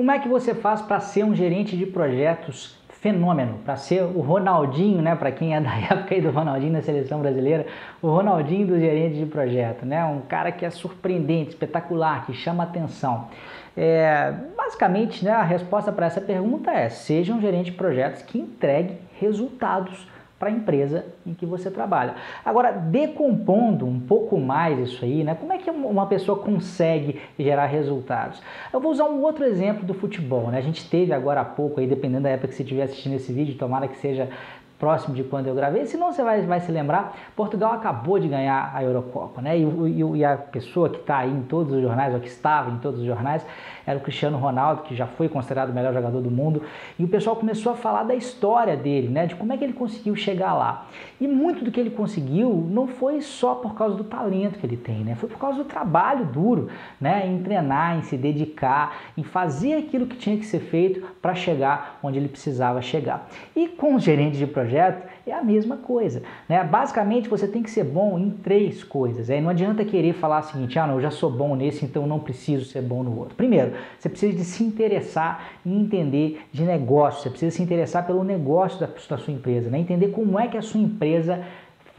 Como é que você faz para ser um gerente de projetos fenômeno, para ser o Ronaldinho, né, para quem é da época aí do Ronaldinho na seleção brasileira, o Ronaldinho do gerente de projeto, né, um cara que é surpreendente, espetacular, que chama atenção. É, basicamente, né, a resposta para essa pergunta é: seja um gerente de projetos que entregue resultados para a empresa em que você trabalha. Agora, decompondo um pouco mais isso aí, né? Como é que uma pessoa consegue gerar resultados? Eu vou usar um outro exemplo do futebol, né? A gente teve agora há pouco aí, dependendo da época que você estiver assistindo esse vídeo, tomara que seja próximo de quando eu gravei, senão você vai, vai se lembrar, Portugal acabou de ganhar a Eurocopa, né? E, e, e a pessoa que está aí em todos os jornais, ou que estava em todos os jornais, era o Cristiano Ronaldo, que já foi considerado o melhor jogador do mundo, e o pessoal começou a falar da história dele, né? De como é que ele conseguiu chegar lá. E muito do que ele conseguiu não foi só por causa do talento que ele tem, né? Foi por causa do trabalho duro, né? Em treinar, em se dedicar, em fazer aquilo que tinha que ser feito para chegar onde ele precisava chegar. E com os gerentes de projeto projeto, é a mesma coisa. Né? Basicamente, você tem que ser bom em três coisas. Aí não adianta querer falar o seguinte, ah, não, eu já sou bom nesse, então não preciso ser bom no outro. Primeiro, você precisa de se interessar e entender de negócio. Você precisa se interessar pelo negócio da, da sua empresa, né? entender como é que a sua empresa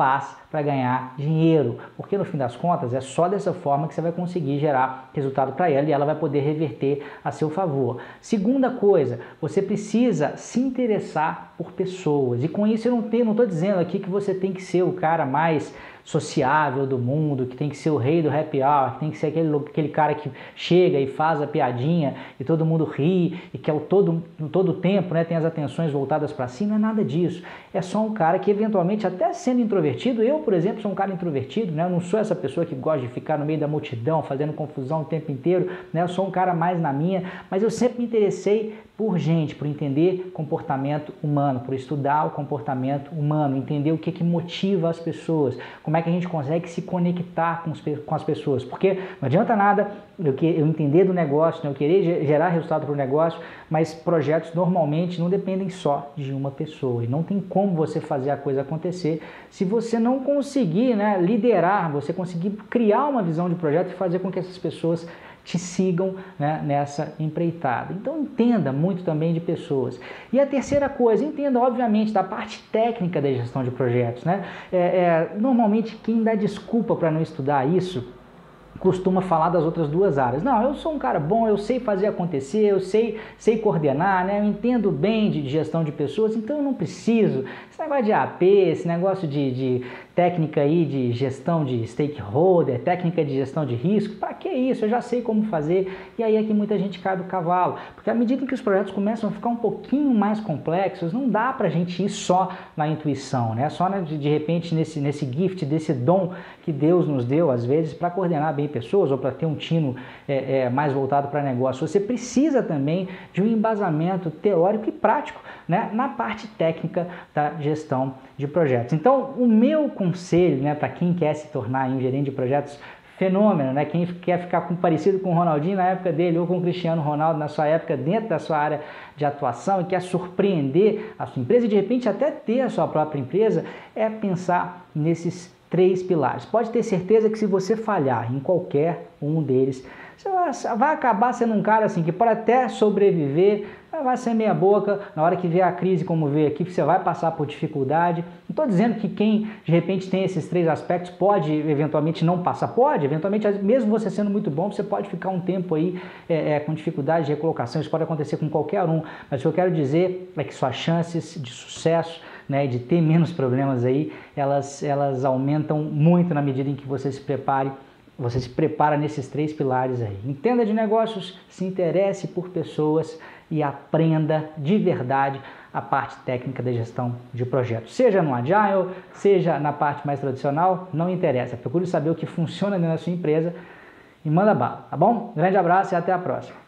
faz para ganhar dinheiro, porque no fim das contas é só dessa forma que você vai conseguir gerar resultado para ela e ela vai poder reverter a seu favor. Segunda coisa, você precisa se interessar por pessoas e com isso eu não estou dizendo aqui que você tem que ser o cara mais sociável do mundo, que tem que ser o rei do happy hour, que tem que ser aquele, aquele cara que chega e faz a piadinha e todo mundo ri e que é o todo, todo tempo né, tem as atenções voltadas para si, não é nada disso. É só um cara que eventualmente, até sendo introvertido, eu, por exemplo, sou um cara introvertido, né, eu não sou essa pessoa que gosta de ficar no meio da multidão, fazendo confusão o tempo inteiro, né, eu sou um cara mais na minha, mas eu sempre me interessei por gente, por entender comportamento humano, por estudar o comportamento humano, entender o que, que motiva as pessoas, como é que a gente consegue se conectar com, os, com as pessoas. Porque não adianta nada eu, que, eu entender do negócio, né, eu querer gerar resultado para o negócio, mas projetos normalmente não dependem só de uma pessoa. E não tem como você fazer a coisa acontecer se você não conseguir né, liderar, você conseguir criar uma visão de projeto e fazer com que essas pessoas te sigam né, nessa empreitada. Então entenda muito também de pessoas. E a terceira coisa, entenda obviamente da parte técnica da gestão de projetos. Né? É, é, normalmente quem dá desculpa para não estudar isso costuma falar das outras duas áreas. Não, eu sou um cara bom, eu sei fazer acontecer, eu sei, sei coordenar, né? eu entendo bem de gestão de pessoas, então eu não preciso. Esse negócio de AP, esse negócio de, de técnica aí de gestão de stakeholder, técnica de gestão de risco, para que isso? Eu já sei como fazer. E aí é que muita gente cai do cavalo, porque à medida que os projetos começam a ficar um pouquinho mais complexos, não dá para a gente ir só na intuição, né? Só de, de repente nesse, nesse gift, desse dom que Deus nos deu às vezes para coordenar bem pessoas ou para ter um tino é, é, mais voltado para negócio. Você precisa também de um embasamento teórico e prático né, na parte técnica da gestão de projetos. Então, o meu conselho né, para quem quer se tornar um gerente de projetos fenômeno, né? Quem quer ficar com, parecido com o Ronaldinho na época dele ou com o Cristiano Ronaldo na sua época dentro da sua área de atuação e quer surpreender a sua empresa e de repente até ter a sua própria empresa, é pensar nesses três pilares. Pode ter certeza que se você falhar em qualquer um deles, você vai acabar sendo um cara assim que pode até sobreviver, vai ser meia boca, na hora que vier a crise como veio aqui, você vai passar por dificuldade. Não estou dizendo que quem de repente tem esses três aspectos pode eventualmente não passar, pode, eventualmente, mesmo você sendo muito bom, você pode ficar um tempo aí é, é, com dificuldade de recolocação, isso pode acontecer com qualquer um, mas o que eu quero dizer é que suas chances de sucesso né, de ter menos problemas aí, elas, elas aumentam muito na medida em que você se prepare você se prepara nesses três pilares aí. Entenda de negócios, se interesse por pessoas e aprenda de verdade a parte técnica da gestão de projetos. Seja no Agile, seja na parte mais tradicional, não interessa. Procure saber o que funciona da sua empresa e manda bala, tá bom? Grande abraço e até a próxima.